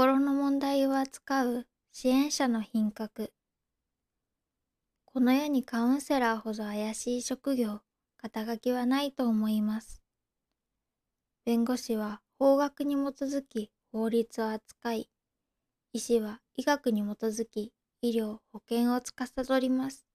心の問題を扱う支援者の品格。この世にカウンセラーほど怪しい職業肩書きはないと思います。弁護士は法学に基づき法律を扱い医師は医学に基づき医療保険を司ります。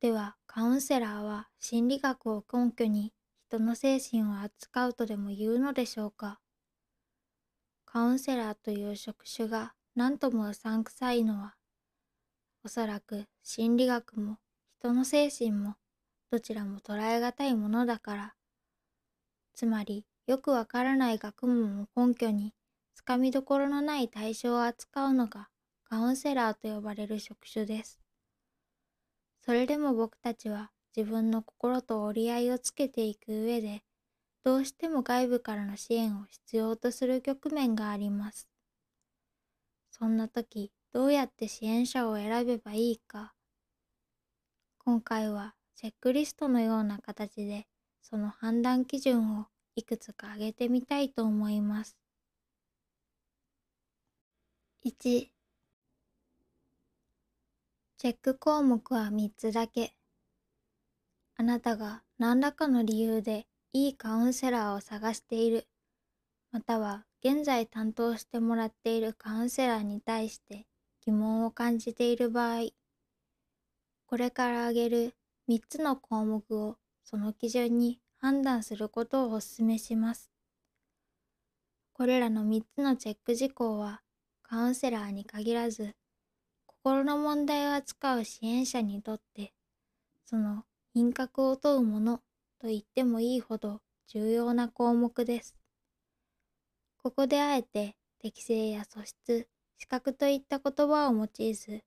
ではカウンセラーは心理学を根拠に人の精神を扱うとでも言うのでしょうか？カウンセラーという職種が何ともうさんくさいのはおそらく心理学も人の精神もどちらも捉えがたいものだからつまりよくわからない学問を根拠につかみどころのない対象を扱うのがカウンセラーと呼ばれる職種です。それでも僕たちは自分の心と折り合いをつけていく上で、どうしても外部からの支援を必要とする局面があります。そんな時、どうやって支援者を選べばいいか。今回はチェックリストのような形で、その判断基準をいくつか挙げてみたいと思います。1チェック項目は3つだけ。あなたが何らかの理由でいいカウンセラーを探している、または現在担当してもらっているカウンセラーに対して疑問を感じている場合、これから挙げる3つの項目をその基準に判断することをお勧めします。これらの3つのチェック事項はカウンセラーに限らず心の問題を扱う支援者にとってその品格を問うものと言ってもいいほど重要な項目です。ここであえて適正や素質、資格といった言葉を用いず、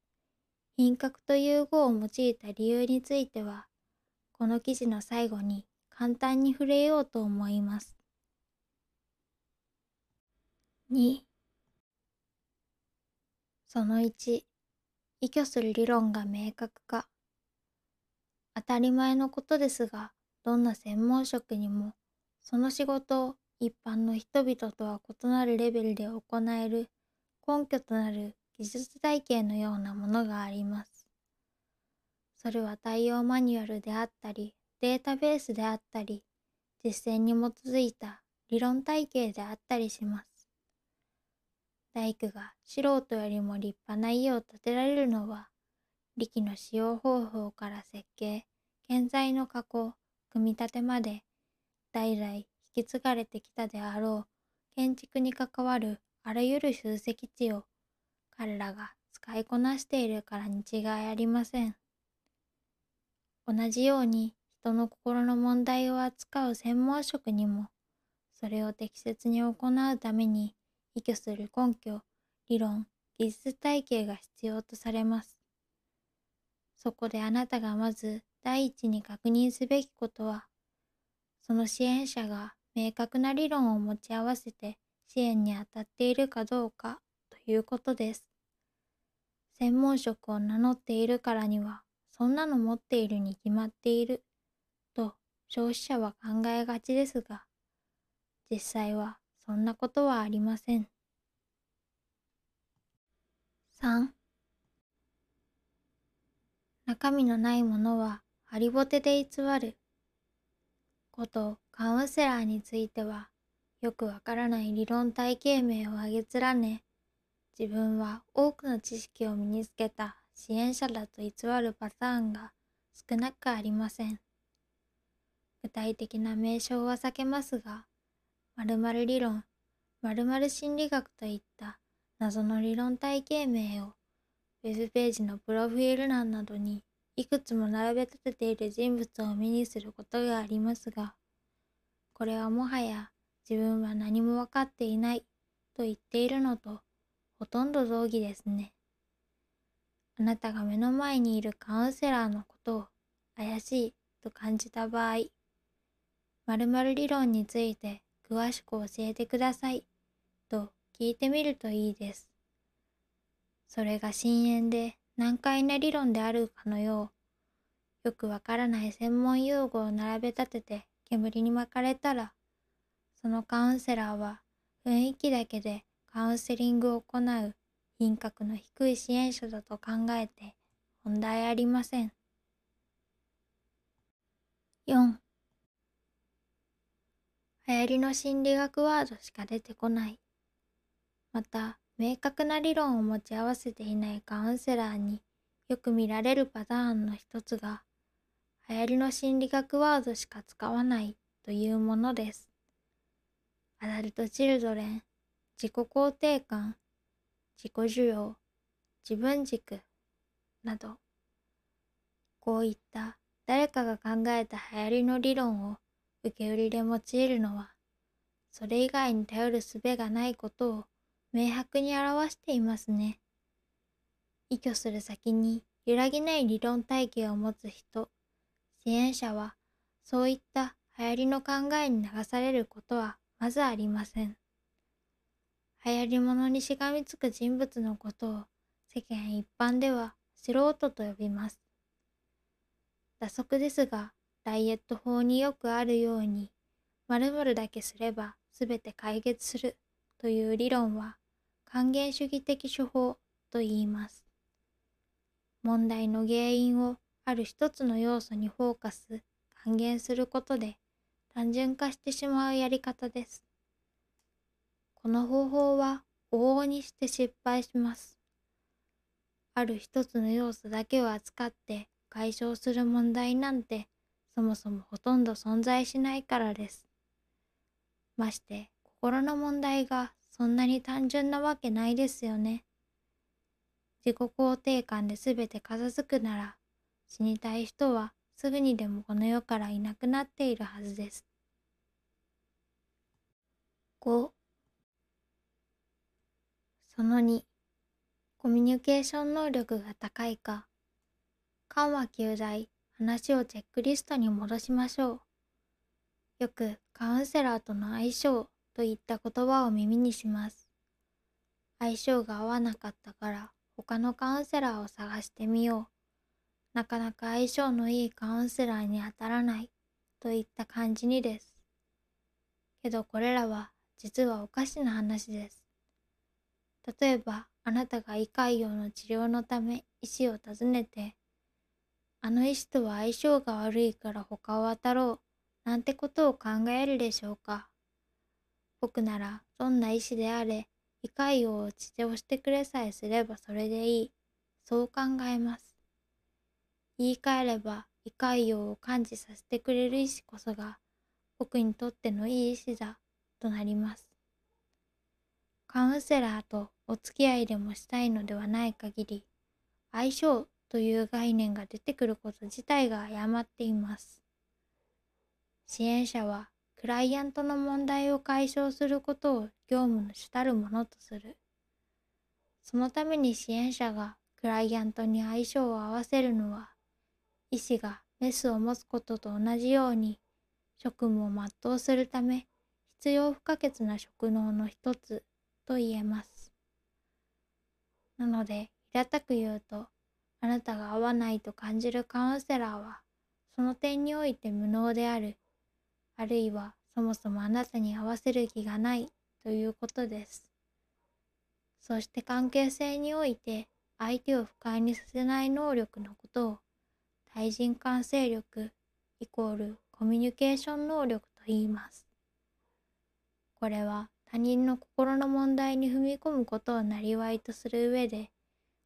品格という語を用いた理由については、この記事の最後に簡単に触れようと思います。2その1依拠する理論が明確化当たり前のことですがどんな専門職にもその仕事を一般の人々とは異なるレベルで行える根拠となる技術体系のようなものがあります。それは対応マニュアルであったりデータベースであったり実践に基づいた理論体系であったりします。大工が素人よりも立派な家を建てられるのは、力の使用方法から設計、建材の加工、組み立てまで、代々引き継がれてきたであろう建築に関わるあらゆる集積地を彼らが使いこなしているからに違いありません。同じように人の心の問題を扱う専門職にもそれを適切に行うために依拠する根拠、理論、技術体系が必要とされます。そこであなたがまず第一に確認すべきことは、その支援者が明確な理論を持ち合わせて支援に当たっているかどうかということです。専門職を名乗っているからには、そんなの持っているに決まっていると消費者は考えがちですが、実際はそんなことはありません。3中身のないものはハリボテで偽る。ことカウンセラーについてはよくわからない理論体系名を挙げ連ね自分は多くの知識を身につけた支援者だと偽るパターンが少なくありません。具体的な名称は避けますが〇〇理論、〇〇心理学といった謎の理論体系名をウェブページのプロフィール欄などにいくつも並べ立てている人物を目にすることがありますが、これはもはや自分は何も分かっていないと言っているのとほとんど同義ですね。あなたが目の前にいるカウンセラーのことを怪しいと感じた場合、〇〇理論について詳しく教えてくださいと聞いてみるといいです。それが深淵で難解な理論であるかのよう、よくわからない専門用語を並べ立てて煙に巻かれたら、そのカウンセラーは雰囲気だけでカウンセリングを行う品格の低い支援者だと考えて問題ありません。4流行りの心理学ワードしか出てこない。また、明確な理論を持ち合わせていないカウンセラーによく見られるパターンの一つが、流行りの心理学ワードしか使わないというものです。アダルト・チルドレン、自己肯定感、自己需要、自分軸など、こういった誰かが考えた流行りの理論を受け売りで用いるのは、それ以外に頼る術がないことを明白に表していますね。依拠する先に揺らぎない理論体系を持つ人、支援者は、そういった流行りの考えに流されることはまずありません。流行り物にしがみつく人物のことを世間一般では素人と呼びます。打足ですが、ダイエット法によくあるように、〇〇だけすれば全て解決するという理論は還元主義的手法と言います。問題の原因をある一つの要素にフォーカス、還元することで単純化してしまうやり方です。この方法は往々にして失敗します。ある一つの要素だけを扱って解消する問題なんてそもそもほとんど存在しないからです。まして心の問題がそんなに単純なわけないですよね。自己肯定感で全て片付くなら、死にたい人はすぐにでもこの世からいなくなっているはずです。5その2コミュニケーション能力が高いか。緩和球大話をチェックリストに戻しましょう。よくカウンセラーとの相性。といった言葉を耳にします。相性が合わなかったから他のカウンセラーを探してみよう。なかなか相性のいいカウンセラーに当たらないといった感じにです。けどこれらは実はおかしな話です。例えばあなたが胃潰瘍の治療のため医師を訪ねて、あの医師とは相性が悪いから他を当たろうなんてことを考えるでしょうか。僕ならどんな医師であれ、胃潰瘍を治療してくれさえすればそれでいい。そう考えます。言い換えれば、胃潰瘍を感知させてくれる医師こそが、僕にとってのいい医師だ、となります。カウンセラーとお付き合いでもしたいのではない限り、相性という概念が出てくること自体が誤っています。支援者はクライアントの問題を解消することを業務の主たるものとする。そのために支援者がクライアントに相性を合わせるのは、医師がメスを持つことと同じように、職務を全うするため必要不可欠な職能の一つと言えます。なので、平たく言うと、あなたが合わないと感じるカウンセラーは、その点において無能であるあるいはそもそもあなたに合わせる気がないということです。そして関係性において相手を不快にさせない能力のことを対人感性力イコールコミュニケーション能力と言います。これは他人の心の問題に踏み込むことをなりわいとする上で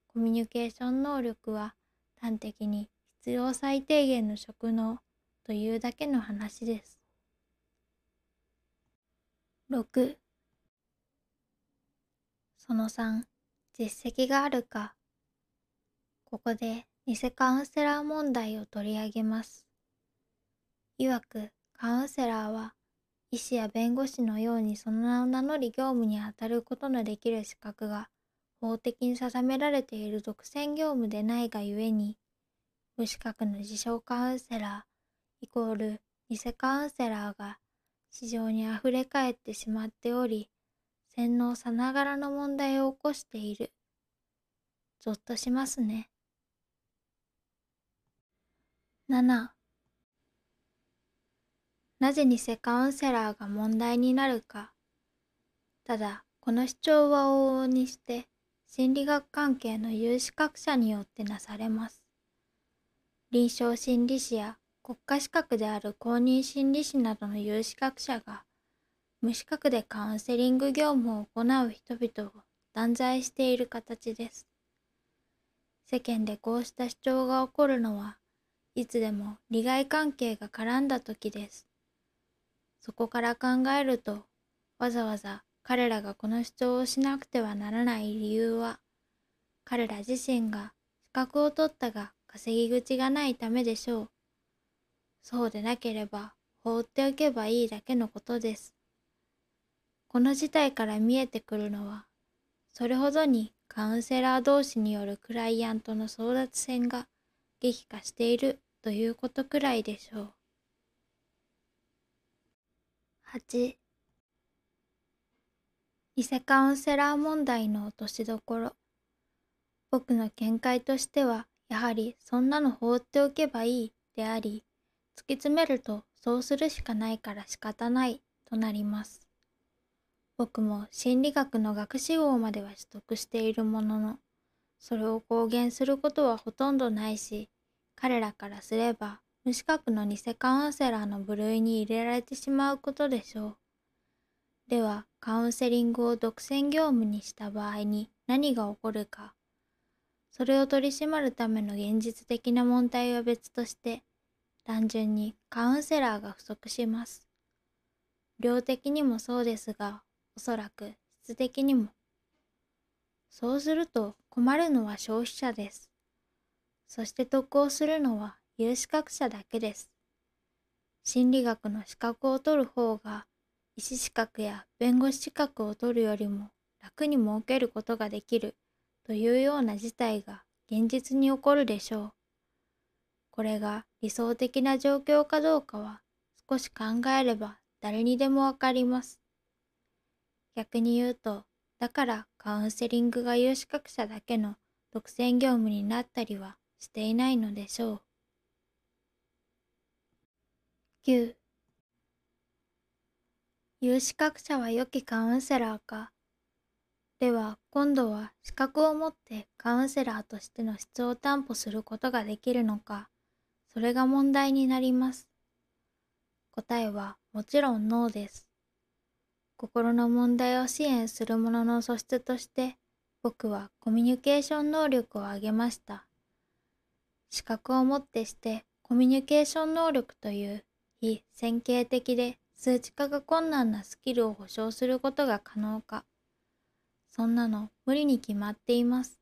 コミュニケーション能力は端的に必要最低限の職能というだけの話です。6その3実績があるか。ここで偽カウンセラー問題を取り上げます。いわくカウンセラーは医師や弁護士のようにその名を名乗り業務に当たることのできる資格が法的に定められている独占業務でないがゆえに無資格の自称カウンセラーイコール偽カウンセラーが市場にあふれかえってしまっており、洗脳さながらの問題を起こしている。ぞっとしますね。7なぜ偽カウンセラーが問題になるか。ただ、この主張は往々にして心理学関係の有資格者によってなされます。臨床心理士や国家資格である公認心理士などの有資格者が無資格でカウンセリング業務を行う人々を断罪している形です。世間でこうした主張が起こるのはいつでも利害関係が絡んだ時です。そこから考えるとわざわざ彼らがこの主張をしなくてはならない理由は彼ら自身が資格を取ったが稼ぎ口がないためでしょう。そうでなければ放っておけばいいだけのことです。この事態から見えてくるのはそれほどにカウンセラー同士によるクライアントの争奪戦が激化しているということくらいでしょう。8偽カウンセラー問題の落としどころ僕の見解としてはやはりそんなの放っておけばいいであり突き詰めるとそうするしかないから仕方ないとなります。僕も心理学の学士号までは取得しているものの、それを公言することはほとんどないし、彼らからすれば無資格の偽カウンセラーの部類に入れられてしまうことでしょう。では、カウンセリングを独占業務にした場合に何が起こるか。それを取り締まるための現実的な問題は別として、単純にカウンセラーが不足します。量的にもそうですが、おそらく質的にも。そうすると困るのは消費者です。そして得をするのは有資格者だけです。心理学の資格を取る方が医師資格や弁護士資格を取るよりも楽に設けることができるというような事態が現実に起こるでしょう。これが理想的な状況かどうかは少し考えれば誰にでもわかります。逆に言うと、だからカウンセリングが有資格者だけの独占業務になったりはしていないのでしょう。9有資格者は良きカウンセラーか。では今度は資格を持ってカウンセラーとしての質を担保することができるのか、それが問題になります。答えはもちろんノーです。心の問題を支援する者の素質として僕はコミュニケーション能力を上げました。資格をもってしてコミュニケーション能力という非線形的で数値化が困難なスキルを保証することが可能か。そんなの無理に決まっています。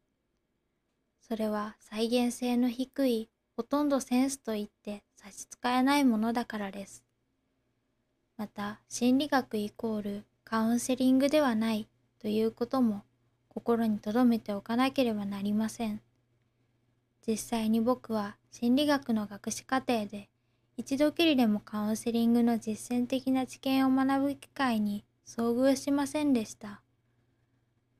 それは再現性の低いほとんどセンスといって差し支えないものだからです。また心理学イコールカウンセリングではないということも心に留めておかなければなりません。実際に僕は心理学の学士課程で一度きりでもカウンセリングの実践的な知見を学ぶ機会に遭遇しませんでした。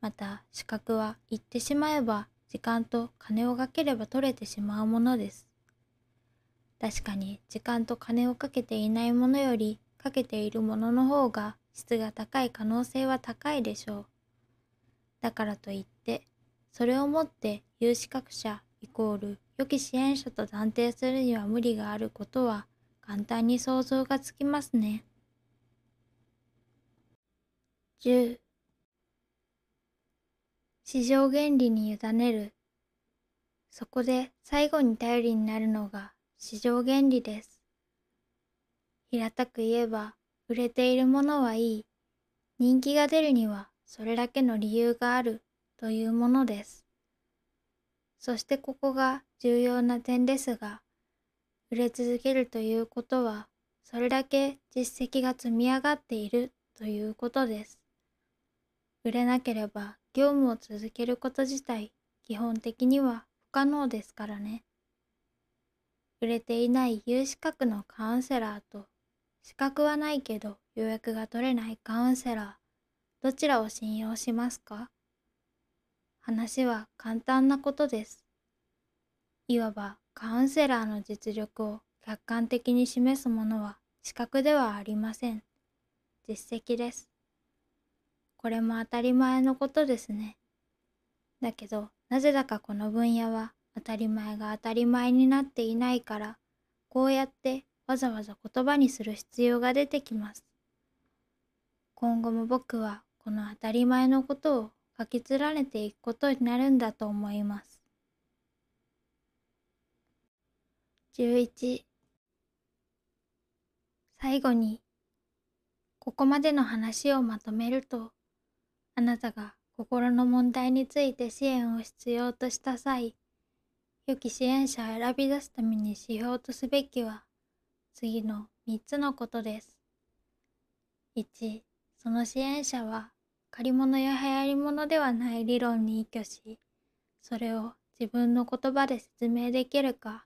また資格は言ってしまえば時間と金をかければ取れてしまうものです。確かに時間と金をかけていないものよりかけているものの方が質が高い可能性は高いでしょう。だからといって、それをもって有資格者イコール良き支援者と断定するには無理があることは簡単に想像がつきますね。10市場原理に委ねるそこで最後に頼りになるのが市場原理です。平たく言えば、売れているものはいい。人気が出るにはそれだけの理由があるというものです。そしてここが重要な点ですが、売れ続けるということは、それだけ実績が積み上がっているということです。売れなければ業務を続けること自体、基本的には不可能ですからね。売れていない有資格のカウンセラーと資格はないけど予約が取れないカウンセラー、どちらを信用しますか？話は簡単なことです。いわばカウンセラーの実力を客観的に示すものは資格ではありません。実績です。これも当たり前のことですね。だけど、なぜだかこの分野は当たり前が当たり前になっていないから、こうやってわざわざ言葉にする必要が出てきます。今後も僕はこの当たり前のことを書き連ねていくことになるんだと思います。11最後にここまでの話をまとめるとあなたが心の問題について支援を必要とした際良き支援者を選び出すために指標とすべきは次の3つのことです。1その支援者は借り物や流行り物ではない理論に依拠しそれを自分の言葉で説明できるか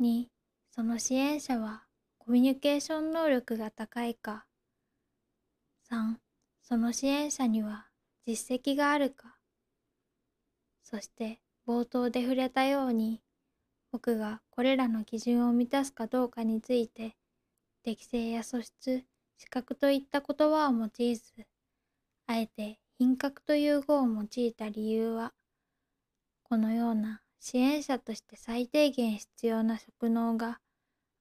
2その支援者はコミュニケーション能力が高いか3その支援者には実績があるかそして冒頭で触れたように僕がこれらの基準を満たすかどうかについて適正や素質資格といった言葉を用いずあえて品格という語を用いた理由はこのような支援者として最低限必要な職能が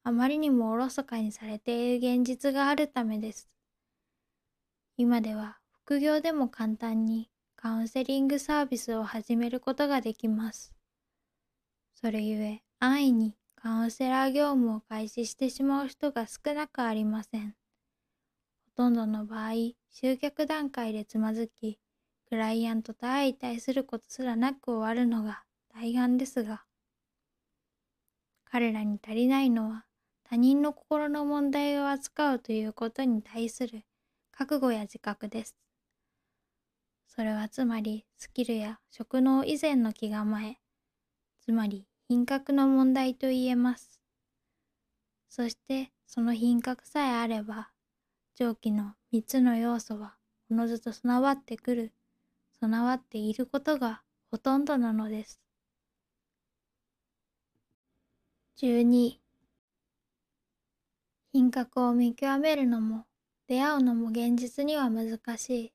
あまりにもおろそかにされている現実があるためです。今では副業でも簡単にカウンセリングサービスを始めることができます。それゆえ安易にカウンセラー業務を開始してしまう人が少なくありません。ほとんどの場合、集客段階でつまずき、クライアントと相対することすらなく終わるのが大半ですが彼らに足りないのは他人の心の問題を扱うということに対する覚悟や自覚です。それはつまりスキルや職能以前の気構え、つまり品格の問題と言えます。そしてその品格さえあれば、上記の3つの要素はおのずと備わってくる、備わっていることがほとんどなのです。12品格を見極めるのも出会うのも現実には難しい。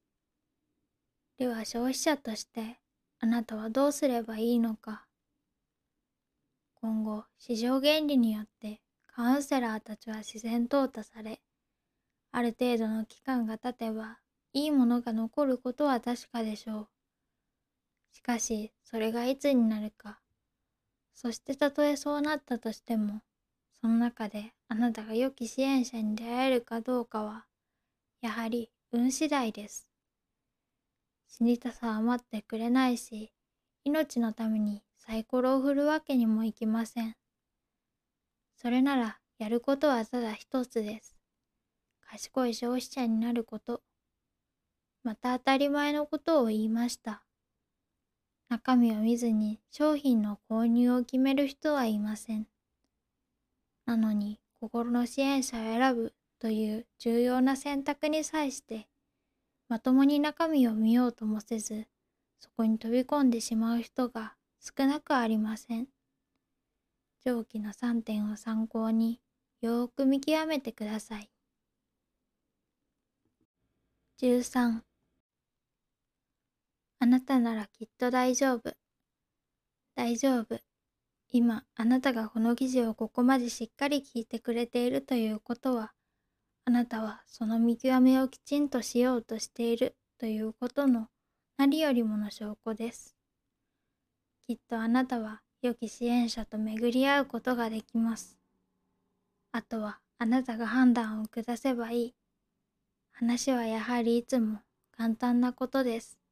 では消費者としてあなたはどうすればいいのか。今後市場原理によってカウンセラーたちは自然淘汰され、ある程度の期間が経てばいいものが残ることは確かでしょう。しかしそれがいつになるかそしてたとえそうなったとしても、その中であなたが良き支援者に出会えるかどうかは、やはり運次第です。死にたさは待ってくれないし、命のためにサイコロを振るわけにもいきません。それならやることはただ一つです。賢い消費者になること。また当たり前のことを言いました。中身を見ずに商品の購入を決める人はいません。なのに心の支援者を選ぶという重要な選択に際してまともに中身を見ようともせずそこに飛び込んでしまう人が少なくありません。上記の3点を参考によーく見極めてください。13あなたならきっと大丈夫。大丈夫。今、あなたがこの記事をここまでしっかり聞いてくれているということは、あなたはその見極めをきちんとしようとしているということの何よりもの証拠です。きっとあなたは良き支援者と巡り合うことができます。あとはあなたが判断を下せばいい。話はやはりいつも簡単なことです。